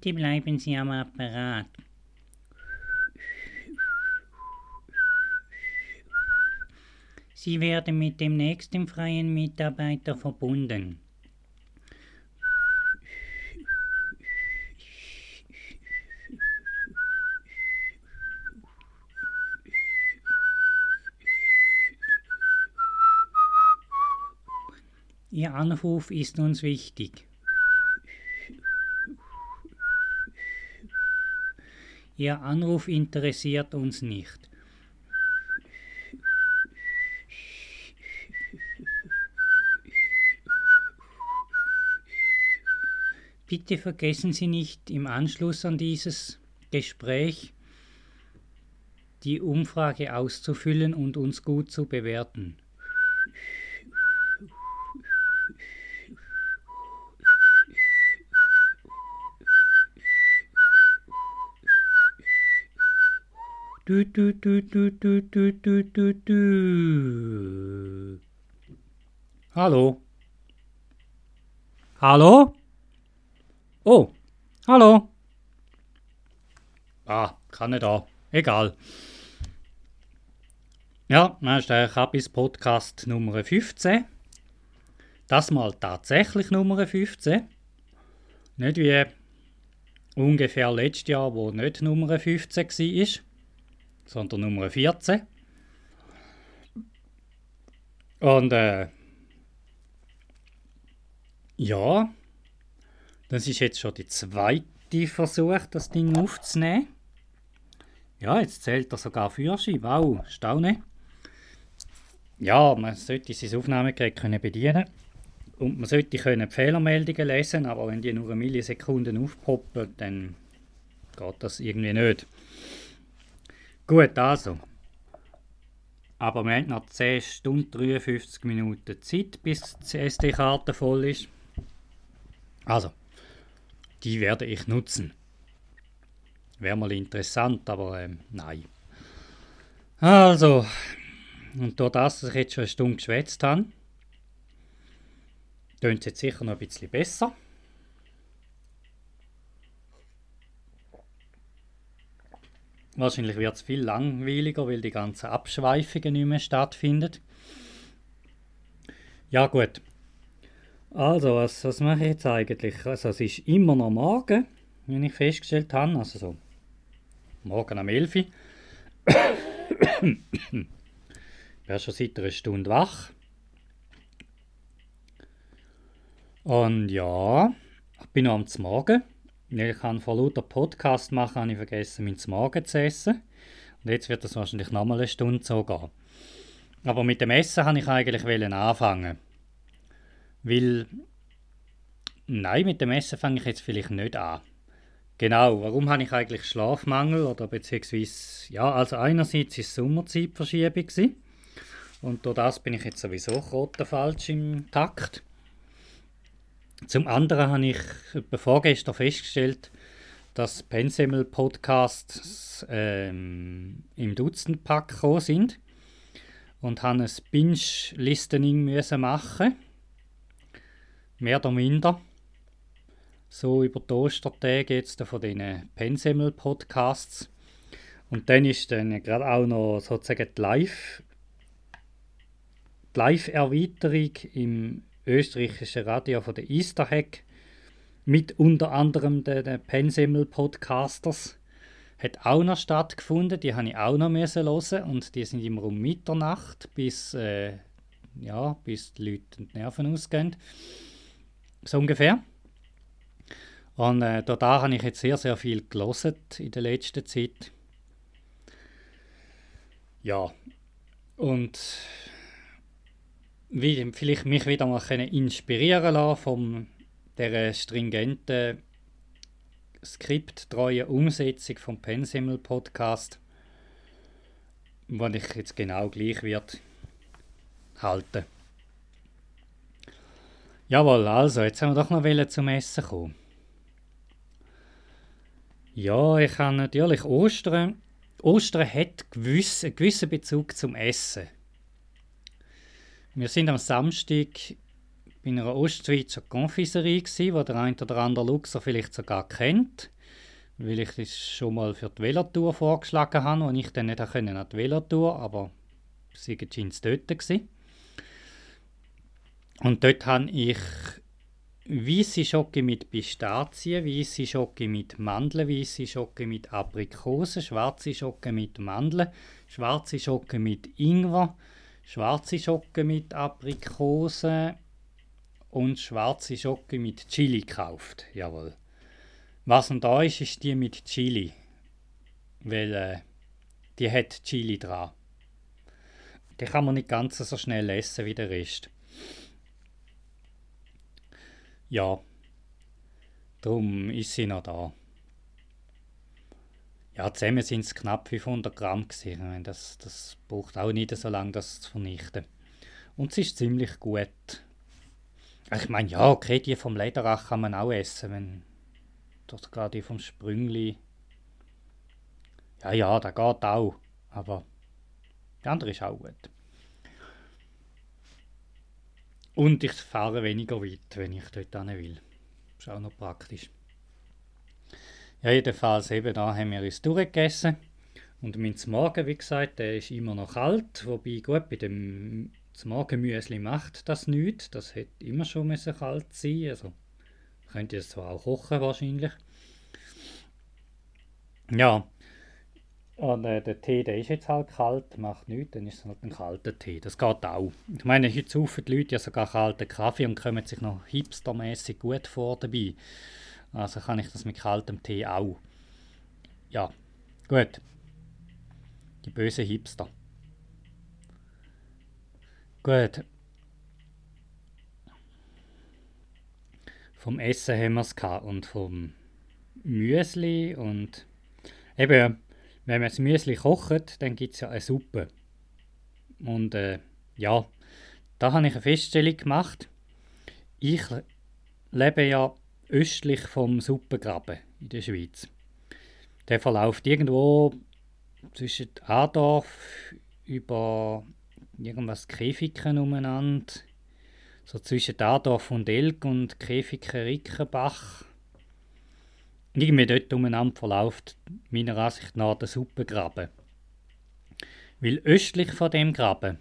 Bitte bleiben Sie am Apparat. Sie werden mit dem nächsten freien Mitarbeiter verbunden. Ihr Anruf ist uns wichtig. Ihr Anruf interessiert uns nicht. Bitte vergessen Sie nicht im Anschluss an dieses Gespräch die Umfrage auszufüllen und uns gut zu bewerten. du, du, du, du, du, du, du, du. Hallo. Hallo? Oh, hallo. Ah, kann nicht da. Egal. Ja, das ist der Kappis Podcast Nummer 15. Das mal tatsächlich Nummer 15. Nicht wie ungefähr letztes Jahr, wo nicht Nummer 15 war sondern Nummer 14. Und äh, ja, das ist jetzt schon der zweite Versuch, das Ding aufzunehmen. Ja, jetzt zählt er sogar Führerschein. Wow, staune. Ja, man sollte sein Aufnahmegerät können bedienen und man sollte können Fehlermeldungen lesen, aber wenn die nur eine Millisekunde aufpoppen, dann geht das irgendwie nicht. Gut, also. Aber wir haben noch 10 Stunden 53 Minuten Zeit, bis die SD-Karte voll ist. Also, die werde ich nutzen. Wäre mal interessant, aber ähm, nein. Also, und durch das, dass ich jetzt schon eine Stunde geschwätzt habe, tönt es jetzt sicher noch ein bisschen besser. Wahrscheinlich wird es viel langweiliger, weil die ganzen Abschweifungen nicht mehr stattfinden. Ja gut. Also, was, was mache ich jetzt eigentlich? Also, es ist immer noch morgen, wie ich festgestellt habe. Also so morgen am 11 Uhr. ich bin schon seit einer Stunde wach. Und ja, ich bin noch am Morgen. Ich kann vor lauter Podcast machen, habe ich vergessen, mein Morgen zu essen. Und jetzt wird das wahrscheinlich nochmal eine Stunde so gehen. Aber mit dem Essen wollte ich eigentlich anfangen. Weil, nein, mit dem Essen fange ich jetzt vielleicht nicht an. Genau, warum habe ich eigentlich Schlafmangel? Oder beziehungsweise, ja, also einerseits es Sommerzeitverschiebung. Und durch das bin ich jetzt sowieso falsch im Takt. Zum anderen habe ich vorgestern festgestellt, dass Pensemmel Podcasts ähm, im Dutzendpack gekommen sind und habe ein Binge-Listening machen Mehr oder minder. So über die Ostertage jetzt von diesen Pensemmel Podcasts. Und dann ist dann gerade auch noch sozusagen die Live- die Live-Erweiterung im österreichische Radio von der Easter Hack mit unter anderem den, den Pensimmel Podcasters hat auch noch stattgefunden. Die habe ich auch noch müssen hören und die sind immer um Mitternacht bis äh, ja bis die Leute die Nerven ausgehen. So ungefähr. Und äh, da habe ich jetzt sehr, sehr viel gelesen in der letzten Zeit. Ja, und wie, vielleicht mich wieder mal können inspirieren lassen von der stringenten, skripttreuen Umsetzung vom Pensimmel Podcast, wo ich jetzt genau gleich wird halten. Jawohl, also, jetzt haben wir doch noch zum Essen kommen. Ja, ich habe natürlich Ostern. Ostern hat gewiss, einen gewissen Bezug zum Essen. Wir sind am Samstag bei einer Ostschweizer Konfiserie, die der ein oder andere Luxer vielleicht sogar kennt, weil ich das schon mal für die Velotour vorgeschlagen habe und ich dann nicht an die Velotour, aber sie es dort gewesen. Und dort habe ich weiße Schocke mit Pistazien, weiße Schocke mit Mandeln, weiße Schocke mit Aprikosen, schwarze Schocke mit Mandeln, schwarze Schocke mit Ingwer, schwarze Schocke mit Aprikosen und schwarze Schocke mit Chili gekauft. Jawohl. Was und da ist, ist die mit Chili. Weil äh, die hat Chili dran. Die kann man nicht ganz so schnell essen wie der Rest. Ja, darum ist sie noch da. Ja, zusammen sind es knapp 500 Gramm gewesen. Das, das braucht auch nicht so lange, das zu vernichten. Und es ist ziemlich gut. Ich meine, ja, okay, die vom Lederach kann man auch essen, wenn dort gerade die vom Sprüngli. Ja, ja, da geht auch. Aber die andere ist auch gut. Und ich fahre weniger weit, wenn ich dort hin will. Ist auch noch praktisch. Ja, jedenfalls eben da haben wir uns durchgegessen. Und mein Morgen, wie gesagt, der ist immer noch kalt. Wobei, gut, bei dem Morgenmüsli macht das nichts. Das hätte immer schon müssen kalt sein Also könnt ihr es zwar auch kochen wahrscheinlich. Ja, und äh, der Tee, der ist jetzt halt kalt, macht nichts, dann ist es halt ein kalter Tee. Das geht auch. Ich meine, heute saufen die Leute ja sogar kalten Kaffee und kommen sich noch hipstermäßig gut vor dabei. Also kann ich das mit kaltem Tee auch. Ja, gut. Die bösen Hipster. Gut. Vom Essen haben wir es und vom Müsli und eben wenn man das Müsli kocht, dann gibt es ja eine Suppe. Und äh, ja, da habe ich eine Feststellung gemacht. Ich lebe ja östlich vom Suppengraben in der Schweiz. Der verläuft irgendwo zwischen Adorf über irgendwas Käfiken umeinander. So zwischen Adorf und Elk und Käfiken-Rickenbach irgendwie dort umeinander verläuft meiner Ansicht nach der Suppengraben. Weil östlich von dem Graben,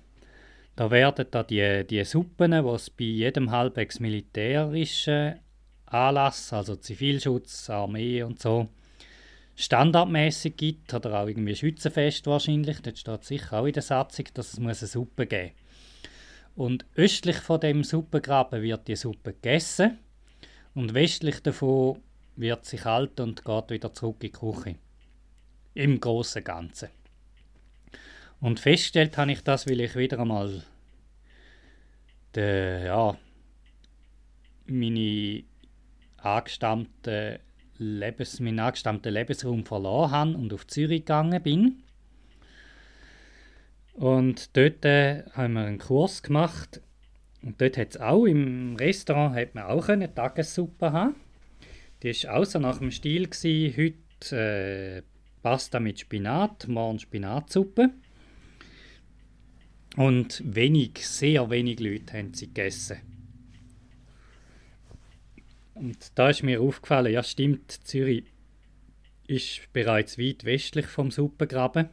da werden da die, die Suppen, es bei jedem halbwegs militärischen Anlass, also Zivilschutz, Armee und so, standardmäßig gibt, oder auch irgendwie Schützenfest wahrscheinlich, dort steht sicher auch in der Satzung, dass es muss eine Suppe geben Und östlich von dem Suppengraben wird die Suppe gegessen und westlich davon wird sich alt und geht wieder zurück in die Küche. Im Großen Ganzen. Und festgestellt habe ich das, weil ich wieder einmal de, ja, meine angestammte Lebens, meinen angestammten Lebensraum verloren habe und auf Zürich gegangen bin. Und dort äh, haben wir einen Kurs gemacht. Und dort hat auch, im Restaurant hat man auch eine Tagessuppe haben. Die war auch so nach dem Stil. Gewesen. Heute äh, Pasta mit Spinat, morgen Spinatsuppe. Und wenig, sehr wenig Leute haben sie gegessen. Und da ist mir aufgefallen, ja stimmt, Zürich ist bereits weit westlich vom Suppengraben.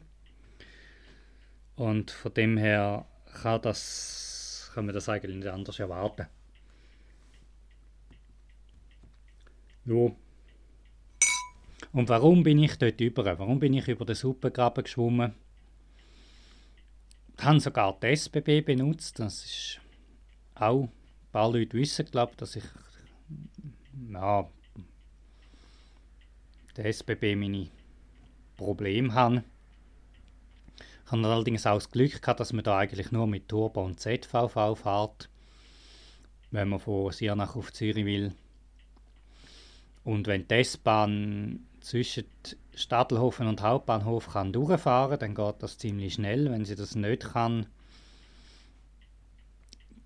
Und von dem her kann, das, kann man das eigentlich nicht anders erwarten. Ja. Und warum bin ich dort über? Warum bin ich über den Suppengraben geschwommen? Ich habe sogar die SBB benutzt. Das ist auch ein paar Leute wissen, glaube dass ich ja, der SBB meine Probleme habe. Ich habe allerdings auch das Glück gehabt, dass man da eigentlich nur mit Turbo und ZVV fährt, wenn man von Siernach auf Zürich will. Und wenn die S-Bahn zwischen Stadelhofen und Hauptbahnhof kann durchfahren dann geht das ziemlich schnell. Wenn sie das nicht kann,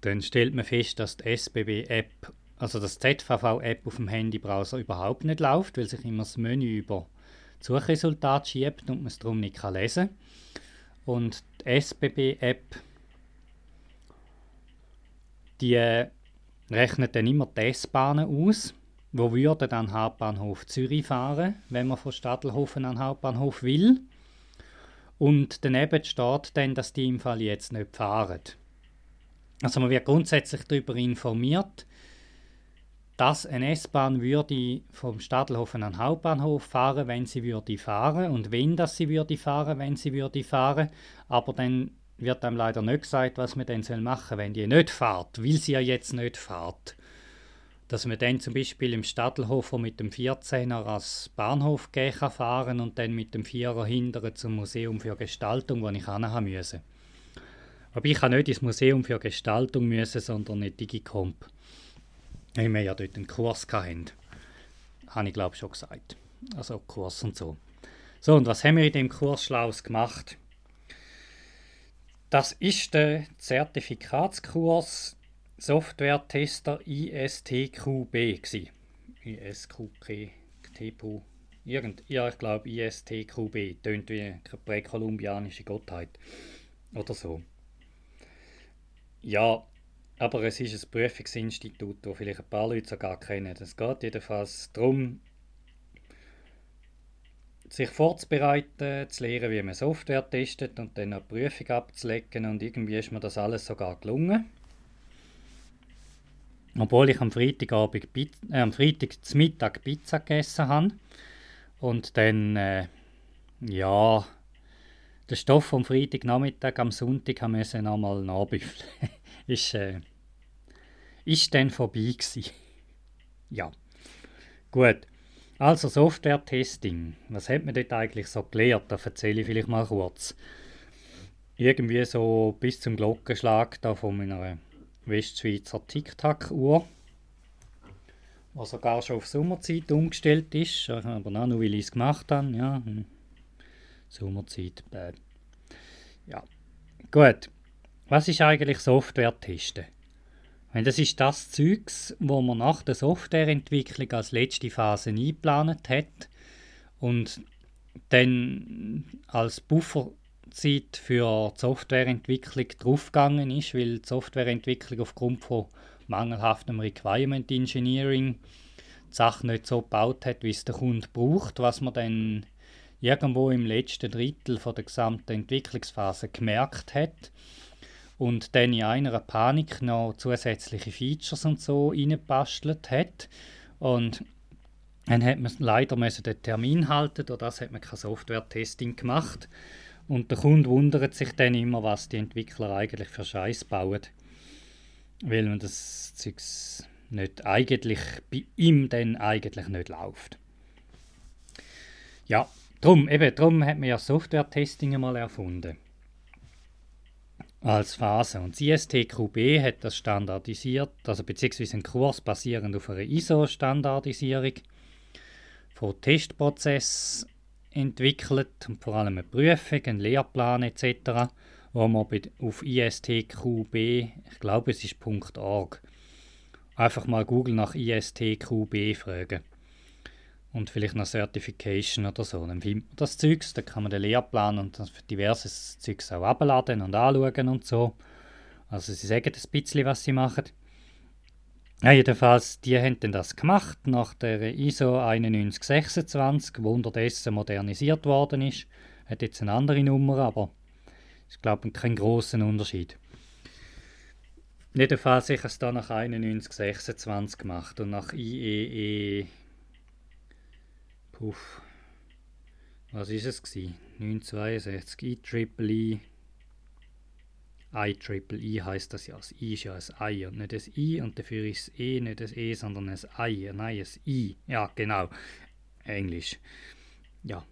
dann stellt man fest, dass die SBB-App, also das ZVV-App auf dem Handybrowser überhaupt nicht läuft, weil sich immer das Menü über Suchresultat schiebt und man es darum nicht kann lesen Und die SBB-App, die rechnet dann immer die S-Bahnen aus, wo würde dann Hauptbahnhof Zürich fahren, wenn man von Stadelhofen an Hauptbahnhof will. Und daneben steht dann, dass die im Fall jetzt nicht fahren. Also man wird grundsätzlich darüber informiert, dass eine S-Bahn würde vom Stadelhofen an Hauptbahnhof fahren, wenn sie würde fahren und wenn das sie würde fahren, wenn sie würde fahren, aber dann wird einem leider nicht gesagt, was man dann soll machen, wenn die nicht fährt, weil sie ja jetzt nicht fährt. Dass man dann zum Beispiel im Stadelhofer mit dem 14er als Bahnhof gehen kann fahren und dann mit dem 4er hindern zum Museum für Gestaltung, wo ich haben müssen. Aber ich kann nicht ins Museum für Gestaltung müssen, sondern nicht Digicomp. Weil wir ja dort einen Kurs hatten. Habe ich glaube schon gesagt. Also Kurs und so. So, und was haben wir in dem Kurs Schlaues gemacht? Das ist der Zertifikatskurs Software-Tester ISTQB. ISQB, TPU, irgend, ja, ich glaube ISTQB, tönt wie eine präkolumbianische Gottheit. Oder so. Ja, aber es ist ein Prüfungsinstitut, das vielleicht ein paar Leute sogar kennen. Es geht jedenfalls darum, sich vorzubereiten, zu lernen, wie man Software testet und dann eine Prüfung abzulegen und irgendwie ist mir das alles sogar gelungen. Obwohl ich am Freitagabend, äh, am Freitag zum Mittag Pizza gegessen habe und dann, äh, ja, den Stoff vom Freitagnachmittag am Sonntag haben wir nochmal nachbüffeln. Ist, äh, ist dann vorbei gewesen. ja, gut. Also Software-Testing. Was hat man dort eigentlich so gelernt? Da erzähle ich vielleicht mal kurz. Irgendwie so bis zum Glockenschlag da von meiner Westschweizer Tic-Tac-Uhr, die sogar schon auf Sommerzeit umgestellt ist, aber noch nur, weil ich es gemacht habe. Ja, hm. Sommerzeit. Bäh. Ja, gut. Was ist eigentlich Software-Testen? Das ist das Zeugs, wo man nach der Softwareentwicklung als letzte Phase eingeplant hat und dann als Bufferzeit für die Softwareentwicklung draufgegangen ist, weil die Softwareentwicklung aufgrund von mangelhaftem Requirement Engineering die Sache nicht so gebaut hat, wie es der Kunde braucht, was man dann irgendwo im letzten Drittel von der gesamten Entwicklungsphase gemerkt hat und dann in einer Panik noch zusätzliche Features und so reingebastelt hat. Und dann hat man leider den Termin halten, durch das hat man kein Software-Testing gemacht. Und der Kunde wundert sich dann immer, was die Entwickler eigentlich für Scheiß bauen. Weil man das Zeugs nicht eigentlich bei ihm dann eigentlich nicht läuft. Ja, drum, eben, drum hat man ja Software-Testing einmal erfunden als Phase. Und ISTQB hat das standardisiert, also beziehungsweise einen Kurs basierend auf einer ISO-Standardisierung von Testprozess entwickelt und vor allem eine Prüfung, einen Lehrplan etc., wo man auf ISTQB, ich glaube es ist .org, einfach mal Google nach ISTQB fragen und vielleicht noch Certification oder so. Dann findet man das Zeugs, dann kann man den Lehrplan und diverses Zeugs auch abladen und anschauen und so. Also sie sagen ein bisschen, was sie machen. Ja, jedenfalls, die haben dann das gemacht nach der ISO 9126, die unterdessen modernisiert worden ist. Hat jetzt eine andere Nummer, aber ich glaube kein großen Unterschied. Jedenfalls habe ich es dann nach 9126 gemacht und nach IEE Puff. Was ist es gewesen? 962 IEEE. IEEE heißt das ja. Das I ist ja ein I und nicht das I und dafür ist es E nicht das E, sondern ein I. Nein, ein I. Ja, genau. Englisch. Ja.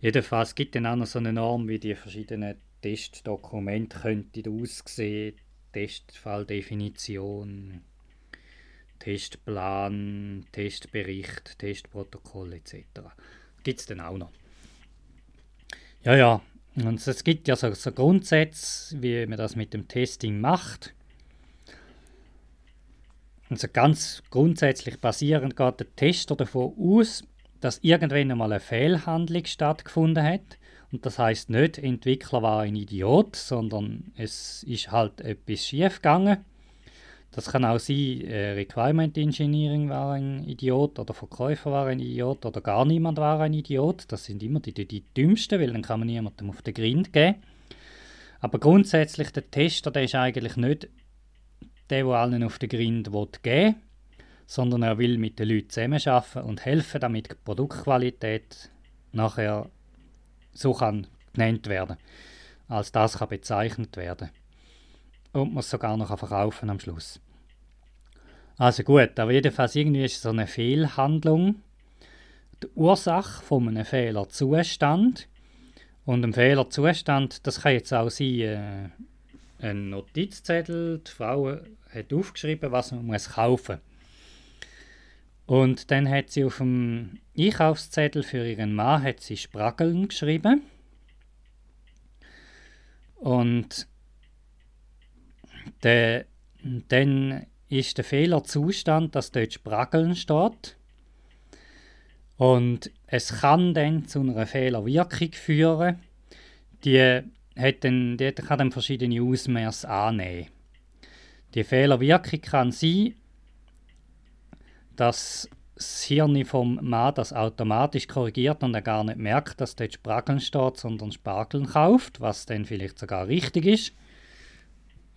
Jedenfalls gibt es dann auch noch so eine Norm, wie die verschiedenen Testdokumente könnten aussehen. Testfalldefinition, Testplan, Testbericht, Testprotokoll etc. Gibt es dann auch noch. Ja, ja, und es gibt ja so, so Grundsätze, wie man das mit dem Testing macht. Also ganz grundsätzlich basierend geht der Tester davon aus, dass irgendwann einmal eine Fehlhandlung stattgefunden hat. Und das heißt nicht, Entwickler war ein Idiot, sondern es ist halt etwas schief gegangen. Das kann auch sein, äh, Requirement Engineering war ein Idiot oder Verkäufer war ein Idiot oder gar niemand war ein Idiot. Das sind immer die, die, die dümmsten, weil dann kann man niemandem auf den Grind geben. Aber grundsätzlich, der Tester, der ist eigentlich nicht der, der allen auf den Grind geben will, sondern er will mit den Leuten zusammenarbeiten und helfen, damit die Produktqualität nachher so kann genannt werden, als das kann bezeichnet werden und man es sogar noch verkaufen am Schluss. Also gut, aber jedenfalls irgendwie ist es so eine Fehlhandlung. Die Ursache von einem Fehlerzustand und ein Fehlerzustand, das kann jetzt auch sein, äh, ein Notizzettel, die Frau hat aufgeschrieben, was man muss kaufen Und dann hat sie auf dem Einkaufszettel für ihren Mann hat sie Spraggeln geschrieben. Und der, dann ist der Fehlerzustand, dass dort Spraggeln steht. Und es kann dann zu einer Fehlerwirkung führen. Die, hat dann, die kann dann verschiedene Ausmaße annehmen. Die Fehlerwirkung kann sein, dass das Hirn vom Mann das automatisch korrigiert und er gar nicht merkt, dass dort Spraggeln steht, sondern Spargeln kauft, was dann vielleicht sogar richtig ist.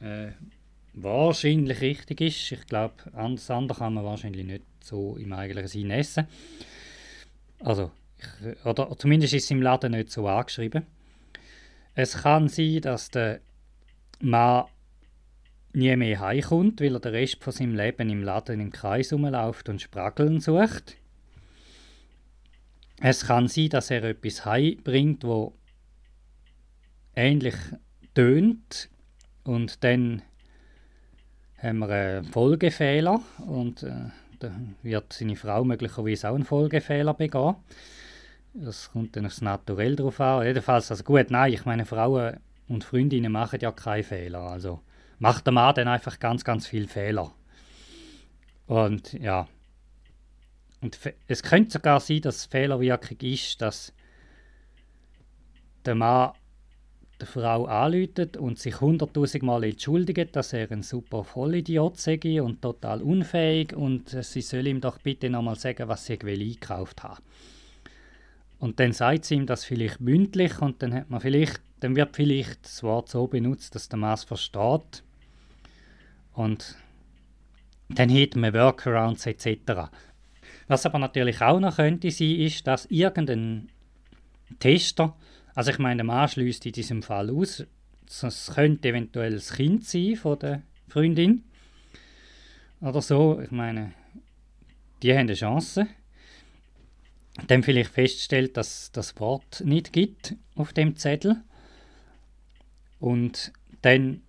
Äh, wahrscheinlich richtig ist. Ich glaube, das andere kann man wahrscheinlich nicht so im eigentlichen Sinn essen. Also, ich, oder zumindest ist es im Laden nicht so angeschrieben. Es kann sein, dass der Mann nie mehr heimkommt, weil er den Rest von seinem Leben im Laden im Kreis rumläuft und Spraggeln sucht. Es kann sein, dass er etwas heimbringt, wo ähnlich tönt und dann haben wir einen Folgefehler und äh, da wird seine Frau möglicherweise auch einen Folgefehler begehen. Das kommt dann aufs Naturell drauf an. Jedenfalls, also gut, nein, ich meine, Frauen und Freundinnen machen ja keine Fehler. Also macht der Mann dann einfach ganz, ganz viele Fehler. Und ja. Und es könnte sogar sein, dass Fehlerwirkung ist, dass der Mann der Frau anläutet und sich hunderttausend Mal entschuldigt, dass er ein super Vollidiot sei und total unfähig und sie soll ihm doch bitte nochmal sagen, was sie eingekauft hat. Und dann sagt sie ihm das vielleicht mündlich und dann, hat man vielleicht, dann wird vielleicht das Wort so benutzt, dass der es versteht. Und dann hat man Workarounds etc. Was aber natürlich auch noch könnte sein, ist, dass irgendein Tester also ich meine, der Mann schließt in diesem Fall aus, es könnte eventuell das Kind sein von der Freundin oder so. Ich meine, die haben eine Chance. Dann vielleicht feststellt, dass das Wort nicht gibt auf dem Zettel. Und dann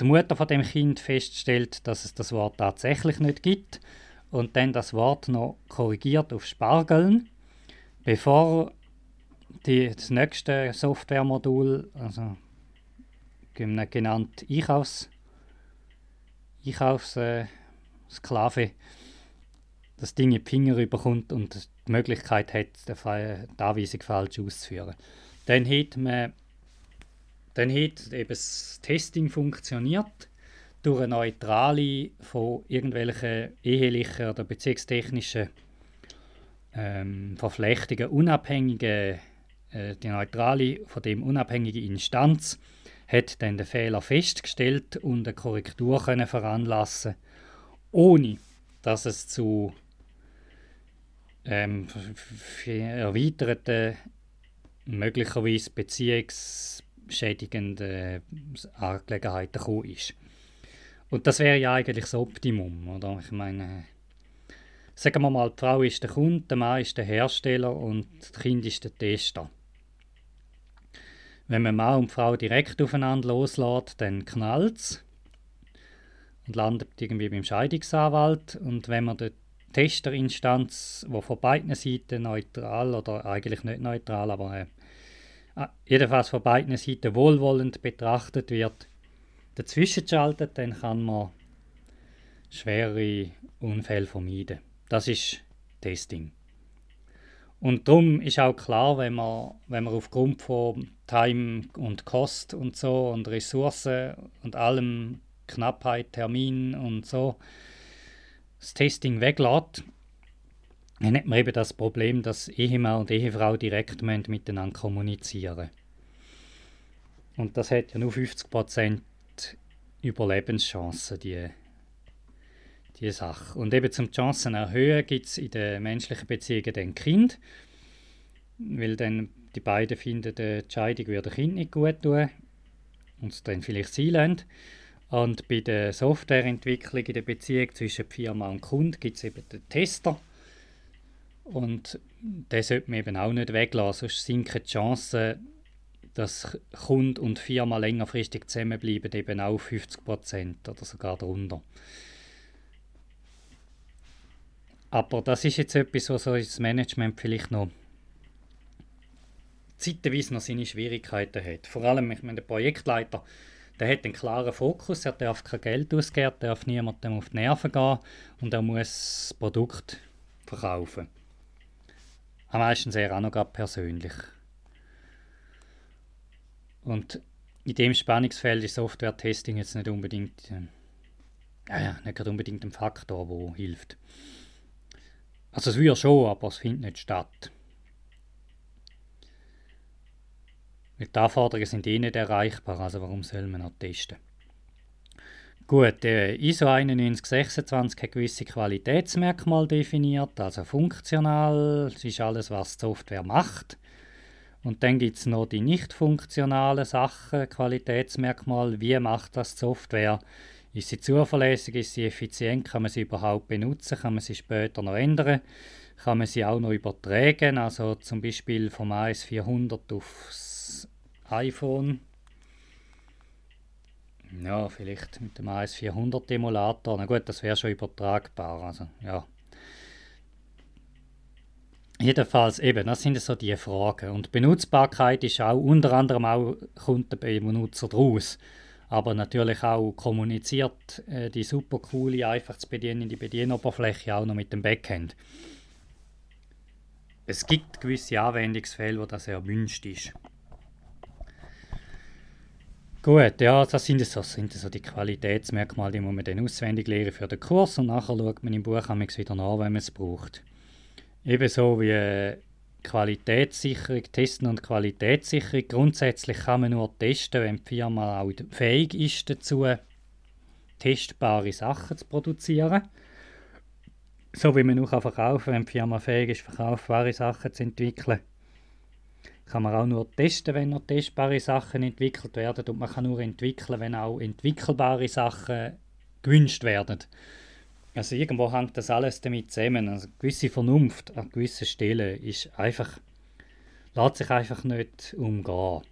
die Mutter von dem Kind feststellt, dass es das Wort tatsächlich nicht gibt und dann das Wort noch korrigiert auf Spargeln, bevor die, das nächste Softwaremodul, also genannt Einkaufs, Einkaufssklave, äh, das Ding in die Finger überkommt und die Möglichkeit hat, die Anweisung falsch auszuführen. Dann hat man dann hat eben das Testing funktioniert durch eine neutrale von irgendwelchen ehelichen oder beziehungstechnischen ähm, Verflechtungen unabhängige äh, die neutrale, von dem unabhängige Instanz hat dann den Fehler festgestellt und eine Korrektur können veranlassen, ohne dass es zu ähm, erweiterten, möglicherweise beziehungsschädigenden Angelegenheiten gekommen ist. Und das wäre ja eigentlich das Optimum, oder? Ich meine, sagen wir mal, die Frau ist der Kunde, der Mann ist der Hersteller und das Kind ist der Tester. Wenn man Mann und Frau direkt aufeinander loslässt, dann knallt es und landet irgendwie beim Scheidungsanwalt. Und wenn man die Testerinstanz, die von beiden Seiten neutral oder eigentlich nicht neutral, aber äh, ah, jedenfalls von beiden Seiten wohlwollend betrachtet wird, dazwischen schaltet, dann kann man schwere Unfälle vermeiden. Das ist Testing. Und darum ist auch klar, wenn man, wenn man aufgrund von Time und Kost und so und Ressourcen und allem Knappheit, Termin und so das Testing weglässt, dann hat man eben das Problem, dass Ehemann und Ehefrau direkt miteinander kommunizieren. Und das hat ja nur 50% Überlebenschancen, die, die Sache. Und eben zum Chancen erhöhen gibt es in den menschlichen Beziehungen dann Kind, weil dann die beiden finden, die Entscheidung würde Kind nicht gut tun und es dann vielleicht sein lassen. Und bei der Softwareentwicklung in der Beziehung zwischen Firma und Kunde gibt es eben den Tester. Und den sollte man eben auch nicht weglassen, sonst sinken die Chancen, dass Kunde und Firma längerfristig zusammenbleiben, eben auch 50 Prozent oder sogar darunter. Aber das ist jetzt etwas, was das Management vielleicht noch zeitweise noch seine Schwierigkeiten hat. Vor allem, ich meine, der Projektleiter, der hat einen klaren Fokus, er darf kein Geld ausgeben, er darf niemandem auf die Nerven gehen und er muss das Produkt verkaufen. Am meisten sehr auch noch persönlich. Und in dem Spannungsfeld ist Software-Testing jetzt nicht unbedingt, äh, nicht unbedingt ein Faktor, der hilft. Also es würde schon, aber es findet nicht statt. Weil die Anforderungen sind eh nicht erreichbar, also warum soll man noch testen? Gut, der ISO 9126 hat gewisse Qualitätsmerkmale definiert, also funktional, das ist alles, was die Software macht. Und dann gibt es noch die nicht funktionalen Sachen, Qualitätsmerkmale. Wie macht das die Software? Ist sie zuverlässig? Ist sie effizient? Kann man sie überhaupt benutzen? Kann man sie später noch ändern? Kann man sie auch noch übertragen? Also zum Beispiel vom AS400 aufs iPhone. Ja, vielleicht mit dem AS400 Emulator. Na gut, das wäre schon übertragbar. Also, ja. Jedenfalls eben, das sind so die Fragen. Und Benutzbarkeit ist auch unter anderem auch kommt bei Benutzer draus. Aber natürlich auch kommuniziert äh, die super coole, einfach zu bedienende Bedienoberfläche auch noch mit dem Backend. Es gibt gewisse Anwendungsfälle, wo das erwünscht ist. Gut, ja, das sind so, sind so die Qualitätsmerkmale, die muss man dann auswendig lernen für den Kurs und nachher schaut man im Buch wieder nach, wenn man es braucht. Ebenso wie Qualitätssicherung, Testen und Qualitätssicherung. Grundsätzlich kann man nur testen, wenn die Firma auch fähig ist dazu, testbare Sachen zu produzieren. So wie man auch verkaufen kann, wenn die Firma fähig ist, verkaufbare Sachen zu entwickeln. Kann man auch nur testen, wenn noch testbare Sachen entwickelt werden und man kann nur entwickeln, wenn auch entwickelbare Sachen gewünscht werden. Also irgendwo hängt das alles damit zusammen. Also gewisse Vernunft an gewissen Stellen ist einfach, lässt sich einfach nicht umgehen.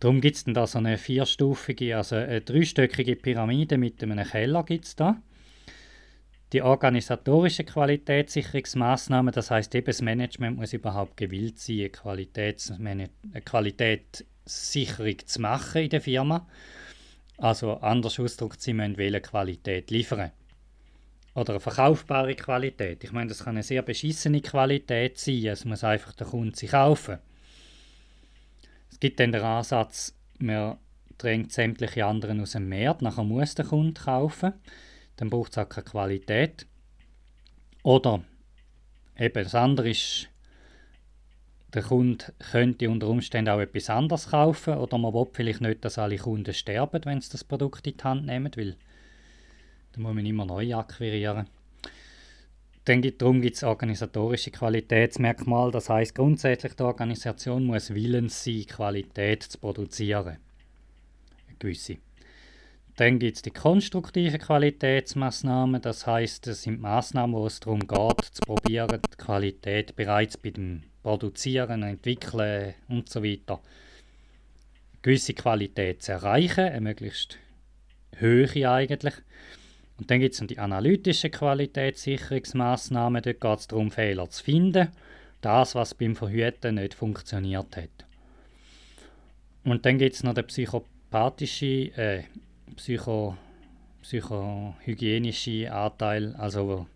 Darum gibt es dann da so eine vierstufige, also eine dreistöckige Pyramide mit einem Keller gibt es da. Die organisatorische Qualitätssicherungsmaßnahmen, das heißt eben das Management muss überhaupt gewillt sein, eine, Qualitätssicherung zu machen in der Firma. Also anders ausgedrückt, sie müssen Qualität liefern oder eine verkaufbare Qualität. Ich meine, das kann eine sehr beschissene Qualität sein. Es muss einfach der Kunde sich kaufen. Es gibt dann den Ansatz, man drängt sämtliche anderen aus dem Markt, nachher muss der Kunde kaufen. Dann braucht es auch keine Qualität. Oder eben das andere ist, der Kunde könnte unter Umständen auch etwas anderes kaufen oder man will vielleicht nicht, dass alle Kunden sterben, wenn sie das Produkt in die Hand nehmen, weil da muss man immer neu akquirieren. Dann gibt, darum gibt es organisatorische Qualitätsmerkmale. Das heißt grundsätzlich, die Organisation muss willens sein, Qualität zu produzieren. Eine gewisse. Dann gibt es die konstruktive Qualitätsmaßnahmen. Das heißt, es sind Maßnahmen, wo es darum geht, zu probieren, die Qualität bereits bei dem Produzieren, Entwickeln und so weiter gewisse Qualität zu erreichen, eine möglichst höhere eigentlich. Und dann gibt es die analytischen Qualitätssicherungsmaßnahmen. Dort geht es darum, Fehler zu finden. Das, was beim Verhüten nicht funktioniert hat. Und dann gibt es noch den psychopathische, äh, psycho, psychohygienische Anteil, also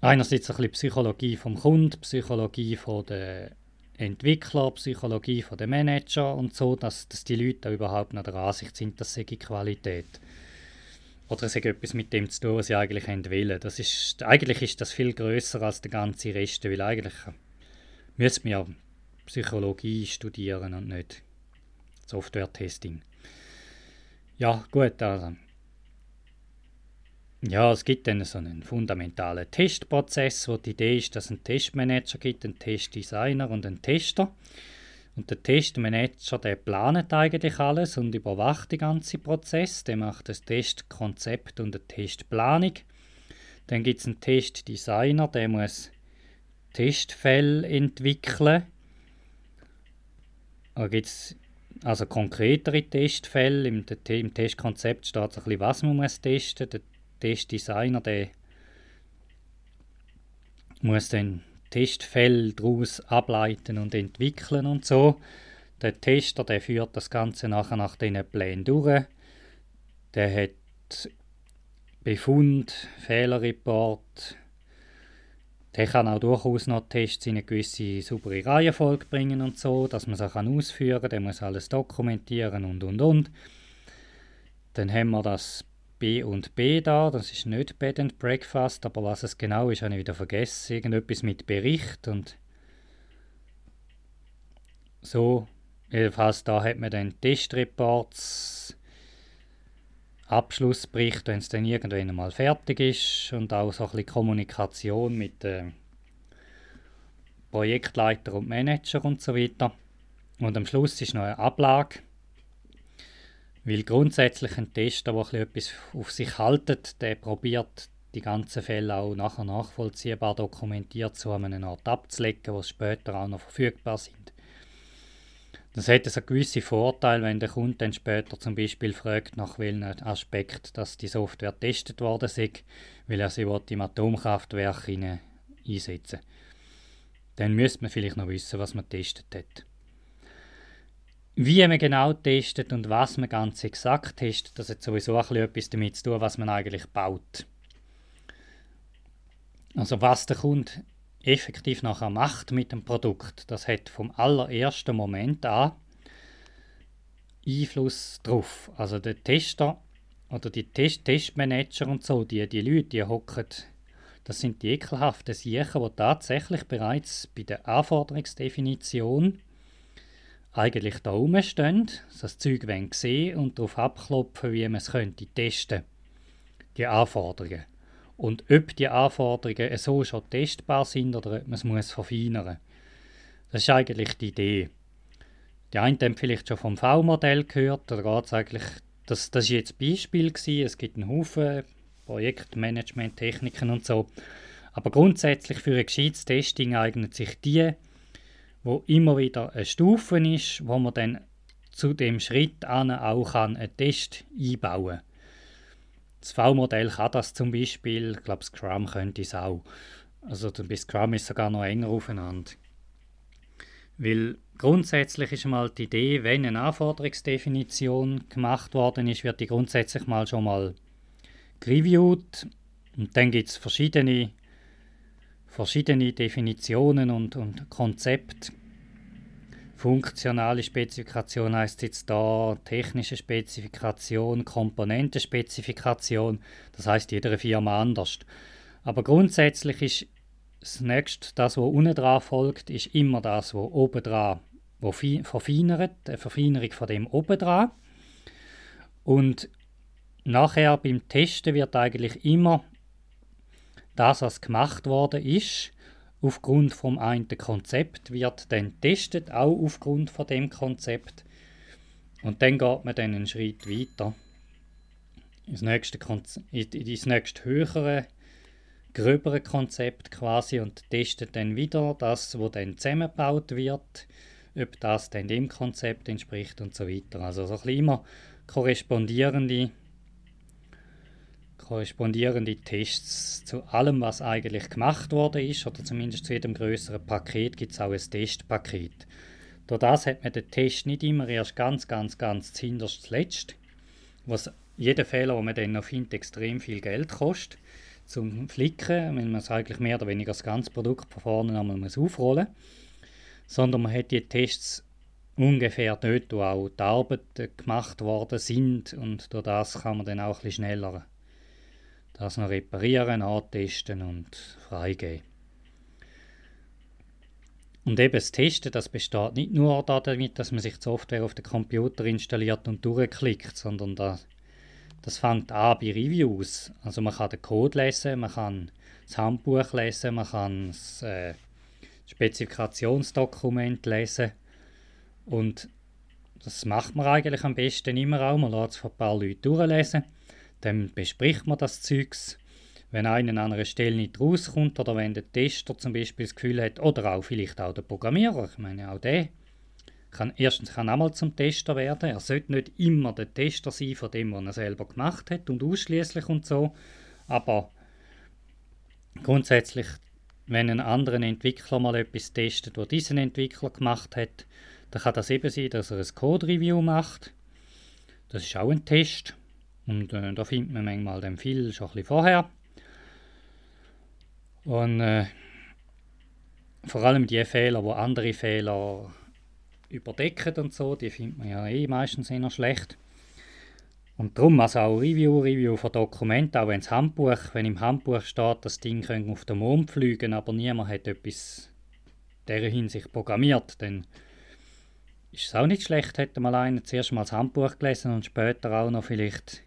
einerseits ein bisschen Psychologie vom Kunden, Psychologie von der Entwickler, Psychologie der Manager und so, dass, dass die Leute überhaupt noch der Ansicht sind, dass sie Qualität. Oder es hat etwas mit dem zu tun, was sie eigentlich wollen. Das ist, eigentlich ist das viel größer als der ganze Rest, weil eigentlich müssen wir Psychologie studieren und nicht Software-Testing. Ja, gut, also ja, es gibt dann so einen fundamentalen Testprozess, wo die Idee ist, dass es einen Testmanager gibt, einen Testdesigner und einen Tester. Und der Testmanager, der plant eigentlich alles und überwacht den ganzen Prozess. Der macht das Testkonzept und eine Testplanung. Dann gibt es einen Testdesigner, der muss Testfälle entwickeln. Da gibt es also konkretere Testfälle. Im, Im Testkonzept steht ein bisschen, was man muss testen muss. Testdesigner, der muss dann Testfälle daraus ableiten und entwickeln und so. Der Tester, der führt das Ganze nachher nach diesen Plänen durch. Der hat Befund, Fehlerreport. Der kann auch durchaus noch Tests in eine gewisse saubere Reihenfolge bringen und so, dass man sie ausführen kann. Der muss alles dokumentieren und und und. Dann haben wir das B und B da. Das ist nicht Bed and Breakfast, aber was es genau ist, habe ich wieder vergessen. Irgendetwas mit Bericht und so. Jedenfalls da hat man dann Testreports, Abschlussbericht, wenn es dann irgendwann mal fertig ist und auch so ein bisschen Kommunikation mit den Projektleiter und Manager und so weiter. Und am Schluss ist noch eine Ablage weil grundsätzlich ein Tester, der etwas auf sich haltet, der probiert die ganzen Fälle auch nachher nachvollziehbar dokumentiert zu einem Art abzulegen, wo später auch noch verfügbar sind. Das hätte einen gewissen Vorteil, wenn der Kunde dann später zum Beispiel fragt, nach welchem Aspekt dass die Software getestet worden ist, weil er sie im Atomkraftwerk einsetzen Dann müsste man vielleicht noch wissen, was man getestet hat. Wie man genau testet und was man ganz exakt testet, das hat sowieso etwas damit zu tun, was man eigentlich baut. Also was der Kunde effektiv nachher macht mit dem Produkt, das hat vom allerersten Moment an Einfluss drauf. Also der Tester oder die Test Testmanager und so, die, die Leute, die hocken, das sind die ekelhaften Siechen, die tatsächlich bereits bei der Anforderungsdefinition eigentlich da rumstehen, das Zeug sehen und darauf abklopfen, wie man es könnte testen die Anforderungen. Und ob die Anforderungen so schon testbar sind oder ob man es muss verfeinern Das ist eigentlich die Idee. Die einen haben vielleicht schon vom V-Modell gehört, oder geht eigentlich, das, das ist jetzt ein Beispiel gewesen. es gibt einen Haufen Projektmanagement-Techniken und so. Aber grundsätzlich für ein gescheites Testing eignet sich die wo immer wieder eine Stufe ist, wo man dann zu dem Schritt an auch einen Test einbauen kann. Das V-Modell kann das zum Beispiel, ich glaube Scrum könnte es auch. Also bei Scrum ist sogar noch enger aufeinander. Weil grundsätzlich ist mal die Idee, wenn eine Anforderungsdefinition gemacht worden ist, wird die grundsätzlich mal schon mal gereviewt und dann gibt es verschiedene verschiedene Definitionen und, und Konzepte. Funktionale Spezifikation heißt jetzt da, technische Spezifikation, Komponentenspezifikation, das heißt jede Firma anders. Aber grundsätzlich ist das nächste, das, was unten dran folgt, ist immer das, was oben dran wo verfeinert, eine Verfeinerung von dem oben dran. Und nachher beim Testen wird eigentlich immer das, was gemacht worden ist, aufgrund vom einen Konzept, wird dann getestet, auch aufgrund von dem Konzept. Und dann geht man dann einen Schritt weiter ins nächste, Konze ins nächste höhere, gröbere Konzept quasi und testet dann wieder das, wo dann zusammengebaut wird, ob das dann dem Konzept entspricht und so weiter. Also so ein bisschen immer korrespondierende korrespondierende Tests zu allem, was eigentlich gemacht worden ist, oder zumindest zu jedem größeren Paket gibt es auch ein Testpaket. Durch das hat man den Test nicht immer erst ganz, ganz, ganz zuhinterst zuletzt, was jeder Fehler, den man dann noch findet, extrem viel Geld kostet zum Flicken, wenn man es eigentlich mehr oder weniger das ganze Produkt von vorne einmal muss aufrollen sondern man hat die Tests ungefähr dort, wo auch die Arbeiten gemacht worden sind und durch das kann man dann auch ein bisschen schneller das noch reparieren, antesten und freigeben. Und eben das Testen, das besteht nicht nur damit, dass man sich die Software auf den Computer installiert und durchklickt, sondern das, das fängt an bei Reviews. Also man kann den Code lesen, man kann das Handbuch lesen, man kann das äh, Spezifikationsdokument lesen und das macht man eigentlich am besten immer auch. Man lässt es von ein paar Leuten durchlesen, dann bespricht man das Zeugs wenn einer an einer Stelle nicht rauskommt oder wenn der Tester zum Beispiel das Gefühl hat, oder auch vielleicht auch der Programmierer, ich meine auch der, kann erstens kann auch mal zum Tester werden. Er sollte nicht immer der Tester sein von dem, was er selber gemacht hat und ausschließlich und so, aber grundsätzlich, wenn ein anderer Entwickler mal etwas testet, was diesen Entwickler gemacht hat, dann kann das eben sein, dass er ein Code-Review macht. Das ist auch ein Test. Und äh, da findet man manchmal den viel schon ein bisschen vorher. Und äh, vor allem die Fehler, wo andere Fehler überdecken und so, die findet man ja eh meistens eher schlecht. Und darum, also auch Review, Review von Dokumenten, auch wenn das Handbuch, wenn im Handbuch steht, das Ding könnte auf den Mond fliegen, aber niemand hat etwas in dieser Hinsicht programmiert, dann ist es auch nicht schlecht, hätte mal einer zuerst mal das Handbuch gelesen und später auch noch vielleicht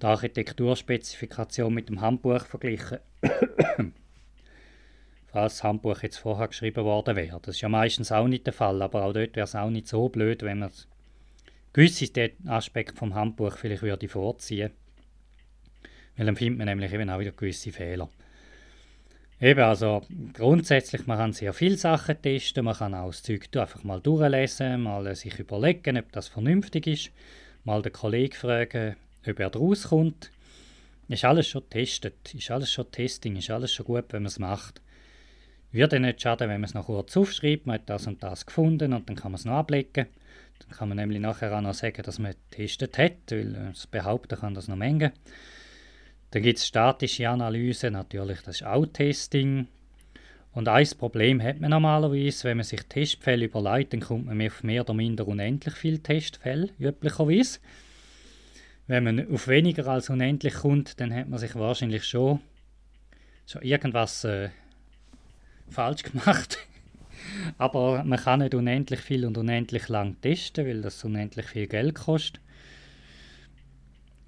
die Architekturspezifikation mit dem Handbuch verglichen. Falls das Handbuch jetzt vorher geschrieben worden wäre. Das ist ja meistens auch nicht der Fall, aber auch dort wäre es auch nicht so blöd, wenn man gewisse Aspekte vom Handbuch vielleicht würde vorziehen Weil dann findet man nämlich eben auch wieder gewisse Fehler. Eben, also grundsätzlich, man kann sehr viele Sachen testen, man kann auch das Zeug einfach mal durchlesen, mal sich überlegen, ob das vernünftig ist, mal den Kollegen fragen, ob er rauskommt. Ist alles schon getestet, ist alles schon Testing, ist alles schon gut, wenn man es macht. Würde nicht schaden, wenn man es noch kurz aufschreibt, man hat das und das gefunden und dann kann man es noch ablegen. Dann kann man nämlich nachher auch noch sagen, dass man getestet hat, weil das behaupten kann das noch mengen. Dann gibt es statische Analyse, natürlich, das ist auch Testing. Und ein Problem hat man normalerweise, wenn man sich Testfälle überlegt, dann kommt man auf mehr oder minder unendlich viele Testfälle, üblicherweise wenn man auf weniger als unendlich kommt, dann hat man sich wahrscheinlich schon, schon irgendwas äh, falsch gemacht. Aber man kann nicht unendlich viel und unendlich lang testen, weil das unendlich viel Geld kostet.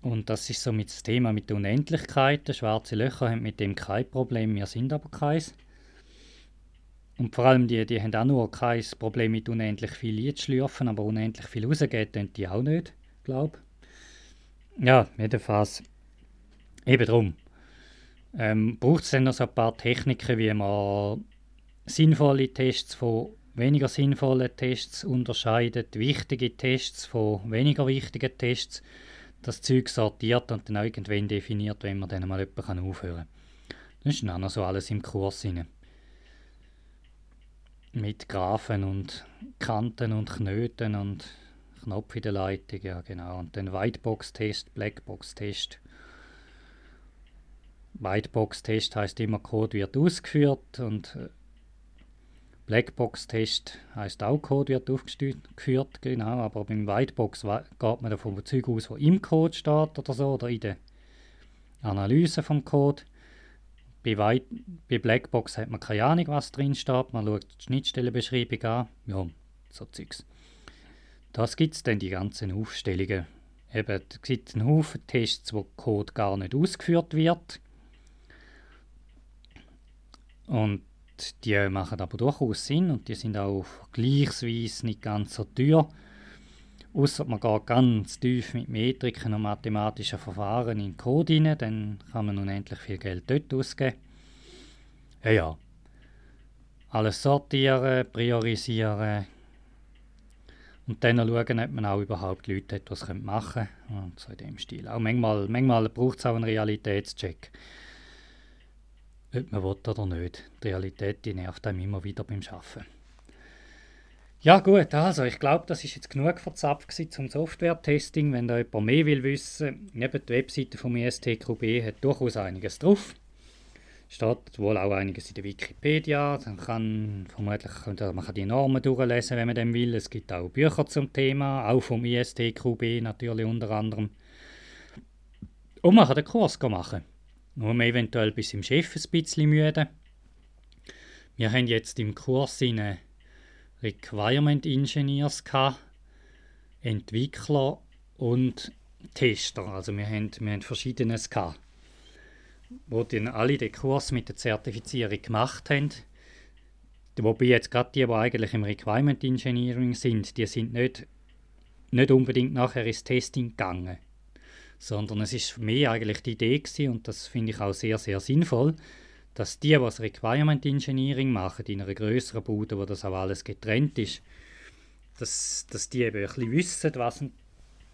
Und das ist so mit das Thema mit der Unendlichkeit. Schwarze Löcher haben mit dem kein Problem, wir sind aber keins. Und vor allem die, die haben auch nur kein Problem mit unendlich viel Lied schlürfen, aber unendlich viel rausgehen, die auch nicht, glaube ja, jedenfalls. Eben drum. Ähm, Braucht es dann noch so ein paar Techniken, wie man sinnvolle Tests von weniger sinnvollen Tests unterscheidet, wichtige Tests von weniger wichtigen Tests, das Zeug sortiert und dann irgendwann definiert, wenn man dann mal jemanden aufhören kann. Das ist dann auch noch so alles im Kurs rein. Mit Graphen und Kanten und Knöten und Knopf in der Leitung, ja genau. Und dann Whitebox-Test, Blackbox-Test. Whitebox-Test heißt immer, Code wird ausgeführt und äh, Blackbox-Test heißt auch, Code wird aufgeführt, genau. Aber beim Whitebox geht man davon Zeug aus, was im Code steht oder so, oder in der Analyse vom Code. Bei, White, bei Blackbox hat man keine Ahnung, was drin steht. Man schaut die Schnittstellenbeschreibung an. Ja, so Zeugs. Das gibt es dann, die ganzen Aufstellungen. Eben, es gibt einen Haufen Tests, wo Code gar nicht ausgeführt wird. Und die machen aber durchaus Sinn und die sind auch vergleichsweise nicht ganz so teuer. Außer man geht ganz tief mit Metriken und mathematischen Verfahren in den Code rein, dann kann man unendlich viel Geld dort ausgeben. Ja, ja. Alles sortieren, priorisieren, und dann schauen, ob man auch überhaupt Leute hat, die es machen können. Und so in dem Stil. Auch manchmal, manchmal braucht es auch einen Realitätscheck. Ob man will oder nicht. Die Realität die nervt einem immer wieder beim Arbeiten. Ja gut, also ich glaube, das ist jetzt genug verzapft zum Software-Testing. Wenn da jemand mehr will wissen, eben die Webseite vom ISTQB hat durchaus einiges drauf. Steht wohl auch einiges in der Wikipedia. Dann kann vermutlich man kann die Normen durchlesen, wenn man dem will. Es gibt auch Bücher zum Thema, auch vom ISTQB natürlich unter anderem. Und man kann den Kurs machen. Nur man eventuell bis im Chef ein bisschen müde. Wir haben jetzt im Kurs eine Requirement Engineers gehabt, Entwickler und Tester. Also wir haben, wir haben verschiedenes gehabt wo dann alle den Kurs mit der Zertifizierung gemacht haben. Wobei jetzt gerade die, die eigentlich im Requirement Engineering sind, die sind nicht, nicht unbedingt nachher ins Testing gegangen. Sondern es ist mich eigentlich die Idee gewesen, und das finde ich auch sehr, sehr sinnvoll, dass die, das Requirement Engineering machen, in einer größeren Bude, wo das auch alles getrennt ist, dass, dass die eben ein bisschen wissen, was ein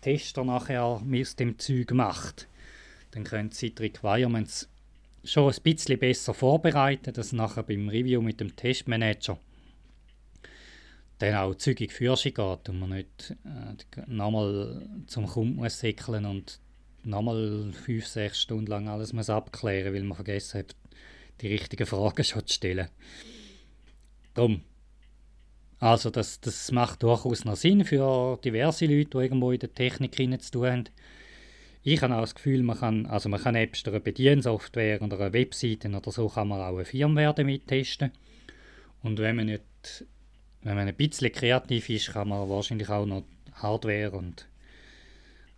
Tester nachher aus dem Zeug macht dann können Sie die Requirements schon ein bisschen besser vorbereiten, dass nachher beim Review mit dem Testmanager dann auch zügig sich geht und man nicht äh, nochmal zum Kunden muss säckeln und nochmal fünf, sechs Stunden lang alles muss abklären, weil man vergessen hat, die richtigen Fragen schon zu stellen. Darum. Also das, das macht durchaus noch Sinn für diverse Leute, die irgendwo in der Technik zu tun haben. Ich habe auch das Gefühl, man kann, also man kann nebst einer Bediensoftware oder einer Webseite oder so kann man auch eine Firmware mittesten. Und wenn man nicht, wenn man ein bisschen kreativ ist, kann man wahrscheinlich auch noch Hardware und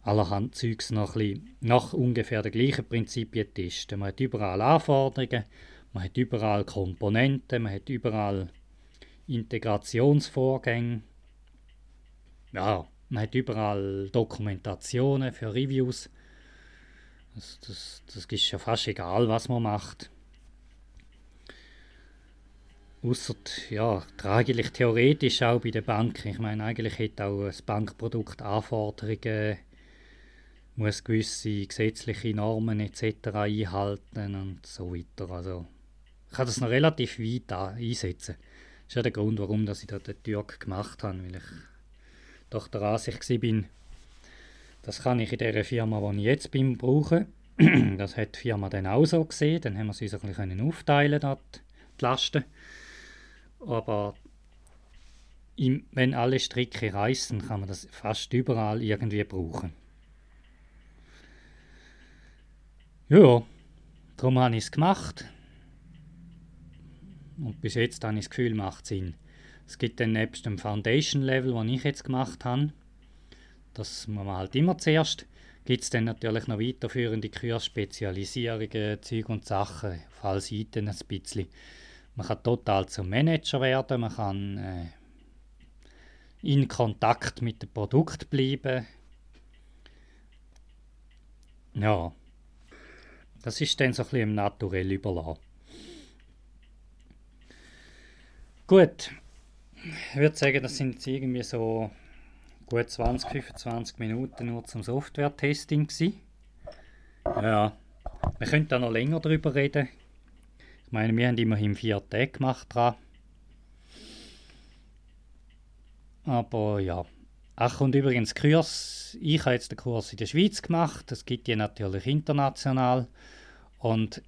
allerhand Zeugs noch ein bisschen nach ungefähr den gleichen Prinzipien testen. Man hat überall Anforderungen, man hat überall Komponenten, man hat überall Integrationsvorgänge. Ja, man hat überall Dokumentationen für Reviews. Das, das, das ist ja fast egal, was man macht. Außer, ja, eigentlich theoretisch auch bei den Banken. Ich meine, eigentlich hätte auch ein Bankprodukt Anforderungen, muss gewisse gesetzliche Normen etc. einhalten und so weiter. Also, ich kann das noch relativ weit einsetzen. Das ist ja der Grund, warum ich da den Türk gemacht habe, weil ich doch der Ansicht bin, das kann ich in der Firma, wo ich jetzt bin, brauchen. das hat die Firma dann auch so gesehen. Dann haben wir sie so ein bisschen aufteilen, dort, die Lasten. Aber im, wenn alle Stricke reißen, kann man das fast überall irgendwie brauchen. Ja, darum habe ich es gemacht. Und bis jetzt habe ich das Gefühl, macht Sinn. Es gibt dann nebst dem Foundation-Level, das ich jetzt gemacht habe, das muss man halt immer zuerst, gibt es dann natürlich noch weiterführende Kursspezialisierungen, Zeug und Sachen, auf allen Seiten ein bisschen. Man kann total zum Manager werden, man kann äh, in Kontakt mit dem Produkt bleiben. Ja, das ist dann so ein bisschen im Naturell überlassen. Gut, ich würde sagen, das sind irgendwie so gut 20, 25 Minuten nur zum Software-Testing. Ja, wir könnten da noch länger darüber reden. Ich meine, wir haben immerhin vier Tage gemacht dran. Aber ja. Ach, und übrigens, Kurs, ich habe jetzt den Kurs in der Schweiz gemacht. Das gibt ja natürlich international. Und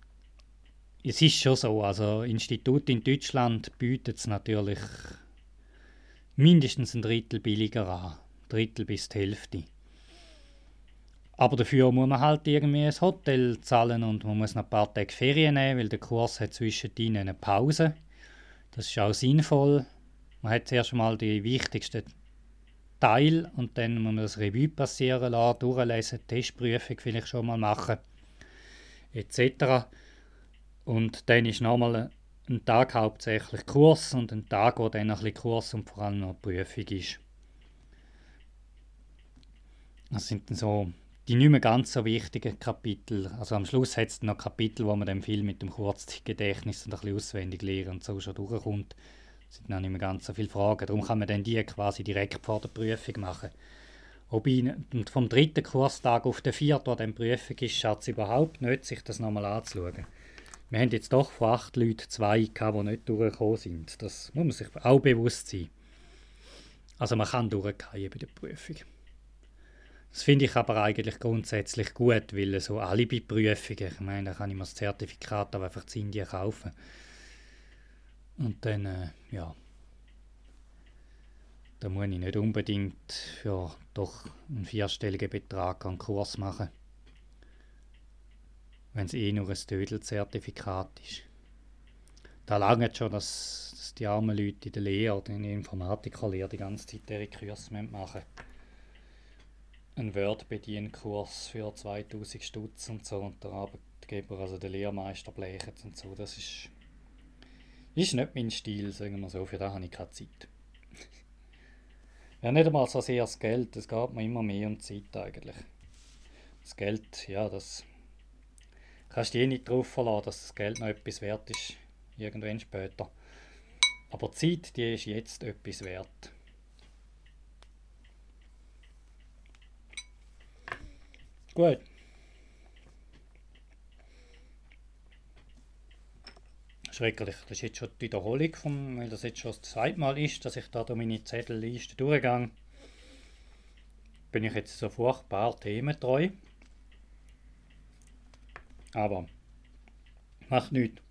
es ist schon so, also Institut in Deutschland bietet es natürlich mindestens ein Drittel billiger an. Drittel bis die Hälfte. Aber dafür muss man halt irgendwie ein Hotel zahlen und man muss noch ein paar Tage Ferien nehmen, weil der Kurs hat zwischendrin eine Pause. Das ist auch sinnvoll. Man hat zuerst mal die wichtigsten Teile und dann muss man das Revue passieren lassen, durchlesen, Testprüfung vielleicht schon mal machen, etc. Und dann ist nochmal ein Tag hauptsächlich Kurs und ein Tag, wo dann ein bisschen Kurs und vor allem noch Prüfung ist. Das sind dann so die nicht mehr ganz so wichtigen Kapitel. Also am Schluss hat es noch Kapitel, wo man dann viel mit dem Kurzgedächtnis und ein bisschen auswendig lernen und so schon durchkommt. Es sind noch nicht mehr ganz so viele Fragen. Darum kann man dann die quasi direkt vor der Prüfung machen. Ob ich vom dritten Kurstag auf den vierten, wo dann Prüfung ist, schafft es überhaupt nicht, sich das nochmal anzuschauen wir haben jetzt doch von acht Leuten zwei die nicht durchgekommen sind. Das muss man sich auch bewusst sein. Also man kann durchgehen bei der Prüfung. Das finde ich aber eigentlich grundsätzlich gut, weil so Alibi-Prüfungen, ich meine, da kann ich mir das Zertifikat aber einfach in Indien kaufen. Und dann, äh, ja, da muss ich nicht unbedingt für doch einen vierstelligen Betrag einen Kurs machen. Wenn es eh nur ein Tödel-Zertifikat ist. Da lange schon, dass, dass, die armen Leute in der Lehre oder in der Informatikerlehre die ganze Zeit ihre Kurse machen einen Word-Bedienkurs für 2000 Stutz und so und der Arbeitgeber, also der Lehrmeister, blechet und so. Das ist, ist nicht mein Stil, sagen wir so, für das habe ich keine Zeit. ja, nicht einmal so sehr das Geld, es geht mir immer mehr um Zeit eigentlich. Das Geld, ja, das kannst du eh nicht darauf verlassen, dass das Geld noch etwas wert ist, irgendwann später. Aber die Zeit, die ist jetzt etwas wert. Gut. Schrecklich. Das ist jetzt schon die Wiederholung, vom, weil das jetzt schon das zweite Mal ist, dass ich da durch meine Zettelliste durchgehe. Bin ich jetzt so furchtbar thementreu. Aber macht nichts.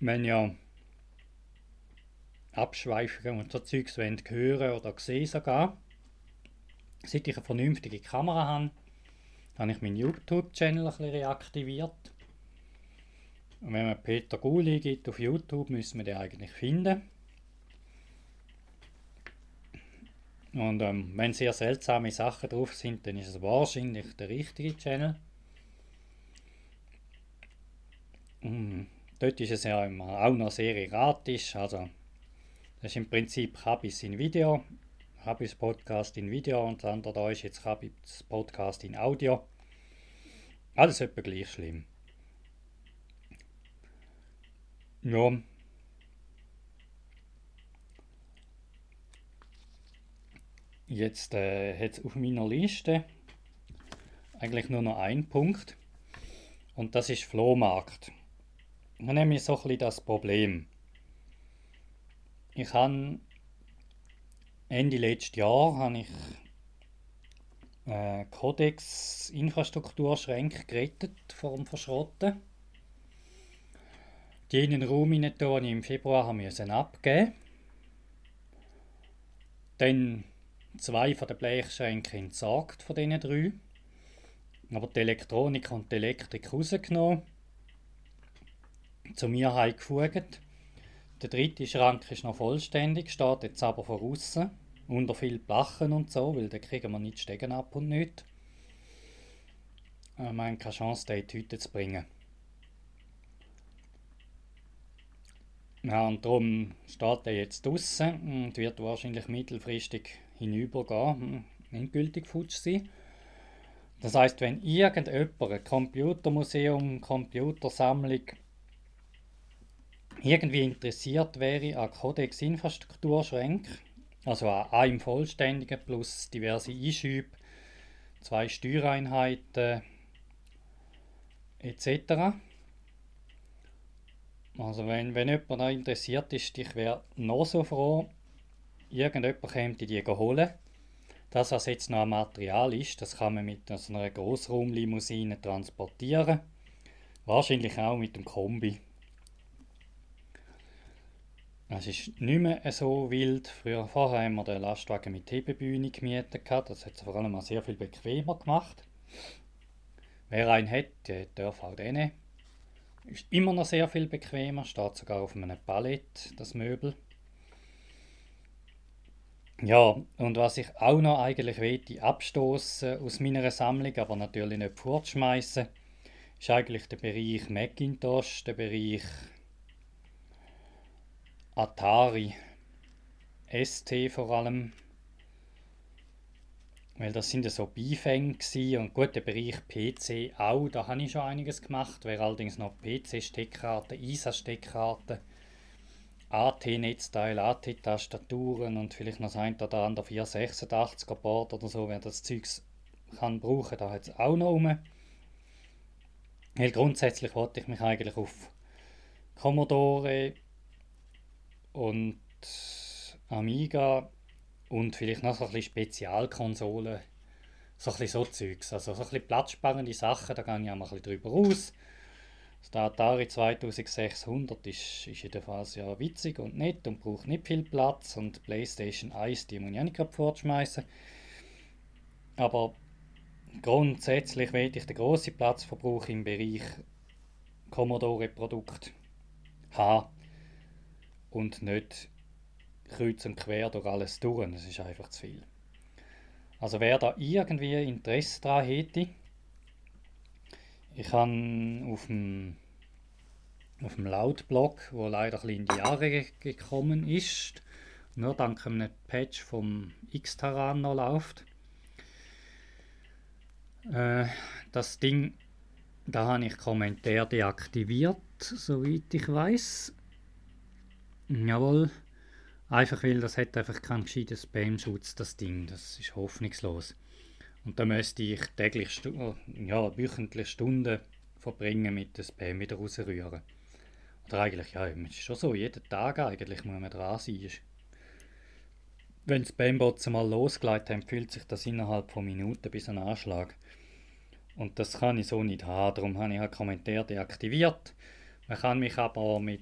Wenn ja Abschweifungen und so Zeugs hören oder sehen sogar, Seit ich eine vernünftige Kamera habe, habe ich meinen YouTube-Channel ein bisschen reaktiviert. Und wenn man Peter Guli gibt auf YouTube, müssen wir den eigentlich finden. Und ähm, wenn sehr seltsame Sachen drauf sind, dann ist es wahrscheinlich der richtige Channel. Und dort ist es ja auch noch sehr erratisch. Also, das ist im Prinzip Kabis in Video Habis Podcast in Video und das andere da ist jetzt Habis Podcast in Audio. Alles etwa gleich schlimm. Ja. Jetzt äh, hat es auf meiner Liste eigentlich nur noch einen Punkt und das ist Flohmarkt. Dann nehme ich so ein das Problem. Ich habe Ende letzten Jahr habe ich äh, Codex Infrastrukturschränke gerettet vor dem Verschrotten. Die in den Raum hinein, den ich im Februar haben müssen abgeben Dann zwei von den Blechschränken entsorgt von diesen drei. Aber die Elektronik und die Elektrik rausgenommen. Zu mir heimgefugt. Der dritte Schrank ist noch vollständig, steht jetzt aber von außen unter viel Blachen und so, weil da kriegen wir nicht Stegen ab und nicht. Äh, wir haben keine Chance, den in die Hütte zu bringen. Ja, und darum steht er jetzt draußen und wird wahrscheinlich mittelfristig hinübergehen, hm, endgültig futsch sein. Das heißt, wenn irgendjemand ein Computermuseum, Computersammlung irgendwie interessiert wäre an Codex-Infrastrukturschränken, also an einem vollständigen plus diverse Einschübe, zwei Steuereinheiten etc. Also wenn, wenn jemand da interessiert ist, ich wäre noch so froh, irgendjemand käme die holen. Das, was jetzt noch ein Material ist, das kann man mit so einer Grossraumlimousine transportieren. Wahrscheinlich auch mit dem Kombi. Es ist nicht mehr so wild. Früher, vorher haben wir den Lastwagen mit Hebebühne gemietet. Das hat es vor allem auch sehr viel bequemer gemacht. Wer einen hat, der darf auch den. Ist immer noch sehr viel bequemer, steht sogar auf einem Palett, das Möbel. Ja, und was ich auch noch eigentlich will, abstoßen aus meiner Sammlung, aber natürlich nicht fortschmeißen, ist eigentlich der Bereich Macintosh, der Bereich Atari ST vor allem. Weil das sind ja so Beifänge und gut, der Bereich PC auch, da habe ich schon einiges gemacht. Wäre allerdings noch PC-Steckkarten, ISA-Steckkarten, AT-Netzteile, AT-Tastaturen und vielleicht noch ein oder andere 486er Board oder so, wer das Zeugs kann brauchen, da hat es auch noch rum. Weil grundsätzlich wollte ich mich eigentlich auf Commodore und Amiga Und vielleicht noch so ein bisschen Spezialkonsolen, so ein bisschen so Zeugs. Also so ein bisschen platzsparende Sachen, da gehe ich auch mal ein bisschen drüber raus. Der Atari 2600 ist, ist Phase ja witzig und nett und braucht nicht viel Platz. Und die PlayStation 1, die muss ich auch nicht gerade fortschmeißen. Aber grundsätzlich will ich den grossen Platzverbrauch im Bereich Commodore-Produkt haben und nicht kreuz und quer durch alles durch. Das ist einfach zu viel. Also wer da irgendwie Interesse daran hätte, ich habe auf dem, auf dem Lautblog, wo leider ein in die Jahre gekommen ist, nur dank einem Patch vom X-Taran noch läuft, äh, das Ding, da habe ich Kommentar deaktiviert, soweit ich weiß. Jawohl. Einfach weil das hat einfach keinen gescheiten Spam-Schutz, das Ding. Das ist hoffnungslos. Und da müsste ich täglich, oh, ja, wöchentlich Stunden verbringen mit dem Spam wieder rausrühren. Oder eigentlich, ja, es ist schon so, jeden Tag eigentlich muss man dran sein. Wenn Spambots mal losgeleitet haben, fühlt sich das innerhalb von Minuten bis ein Anschlag. Und das kann ich so nicht haben, darum habe ich halt Kommentar deaktiviert. Man kann mich aber mit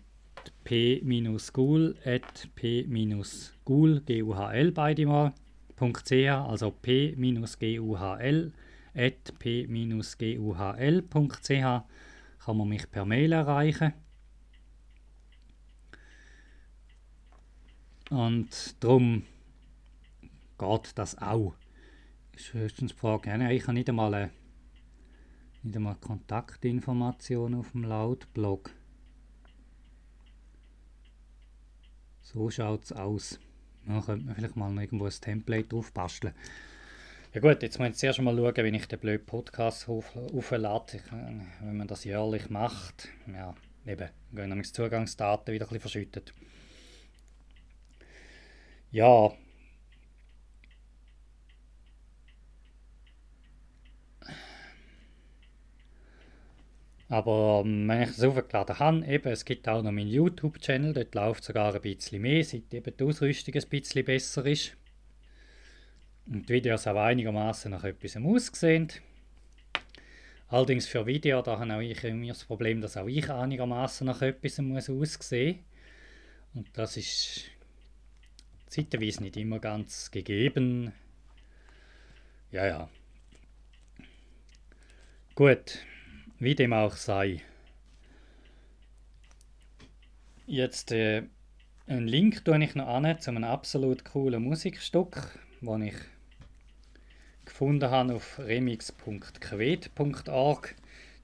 p-gul at p-gul, g-u-h-l beide mal, .ch, also p-guhl at p-guhl.ch kann man mich per Mail erreichen. Und darum geht das auch. Ist höchstens die Frage, ja, ich habe nicht einmal, eine, nicht einmal Kontaktinformationen auf dem Lautblog. So schaut es aus. Da könnte man vielleicht mal irgendwo ein Template drauf basteln. Ja gut, jetzt muss ich zuerst mal schauen, wie ich den blöden Podcast auflade. Wenn man das jährlich macht, ja, eben, gehen nämlich die Zugangsdaten wieder ein bisschen verschüttet. Ja, Aber ähm, wenn ich das aufgeladen habe, eben, es gibt auch noch meinen YouTube-Channel, dort läuft sogar ein bisschen mehr, seit eben die Ausrüstung ein bisschen besser ist. Und die Videos auch einigermaßen nach etwas aussehen. Allerdings für Video, da habe auch ich immer das Problem, dass auch ich einigermaßen nach etwas muss aussehen Und das ist zeitweise nicht immer ganz gegeben. Ja, ja. Gut. Wie dem auch sei. Jetzt äh, einen Link tue ich noch an zu einem absolut coolen Musikstück, das ich gefunden habe auf remix.quet.org.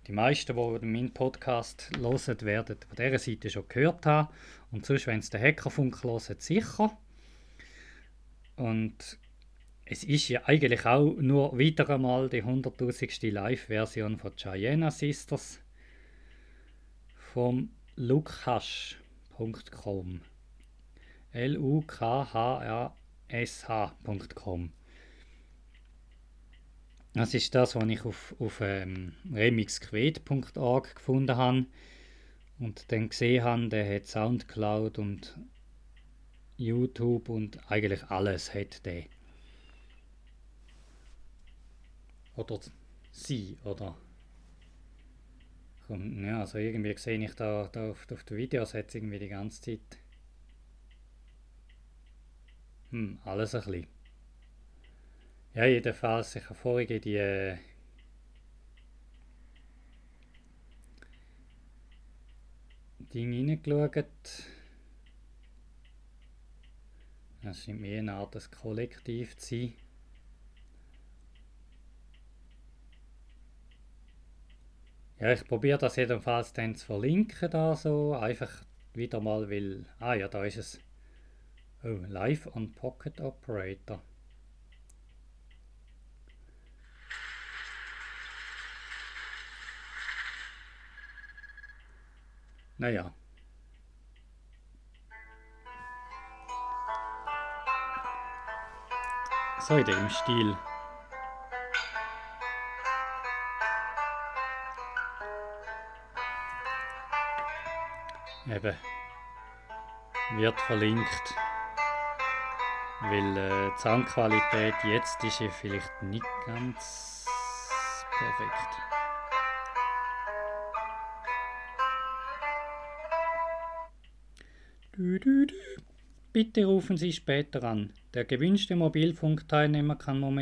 Die meisten, die meinen Podcast hören, werden von dieser Seite schon gehört haben. Und sonst, wenn es der Hackerfunk hören, sicher. Und es ist ja eigentlich auch nur wieder einmal die 100.000. Live-Version von Cheyenne Sisters vom lukhash.com. L-U-K-H-R-S-H.com. Das ist das, was ich auf, auf ähm, remixquet.org gefunden habe und dann gesehen habe, der hat Soundcloud und YouTube und eigentlich alles hat der. Oder sie, oder? Ja, also irgendwie sehe ich da, da auf, auf den Videos hat irgendwie die ganze Zeit hm, alles ein bisschen. Ja, jedenfalls, ich habe vorhin die äh, Dinge reingeschaut. Es scheint mir eine Art Kollektiv zu sein. Ja, ich probiere das jedenfalls dann zu verlinken da so, einfach wieder mal, weil, ah ja, da ist es, oh, Live on Pocket Operator. Naja. So in dem Stil. Eben. Wird verlinkt. Weil äh, die Soundqualität jetzt ist ja vielleicht nicht ganz perfekt. Du, du, du. Bitte rufen Sie später an. Der gewünschte Mobilfunkteilnehmer kann momentan